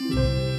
Música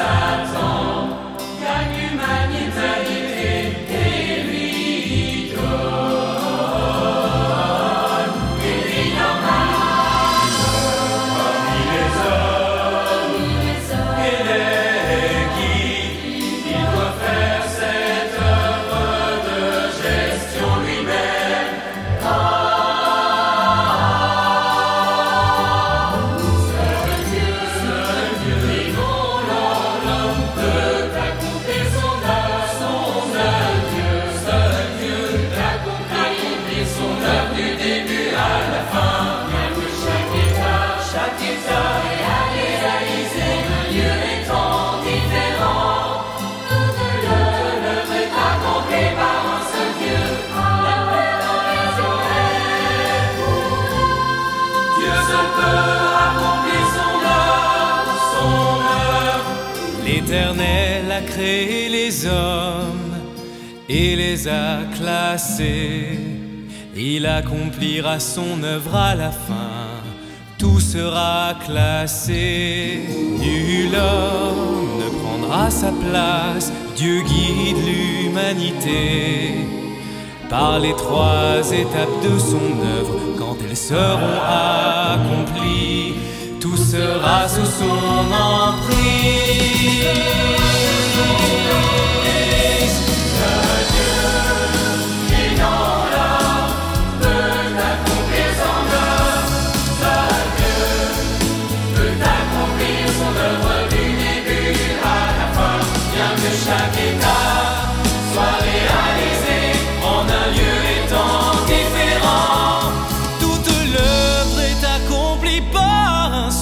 sat on L'Éternel a créé les hommes et les a classés. Il accomplira son œuvre à la fin, tout sera classé. Nul homme ne prendra sa place, Dieu guide l'humanité par les trois étapes de son œuvre quand elles seront accomplies tout sera sous son emprise.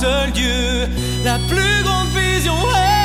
seul Dieu, la plus grande vision est.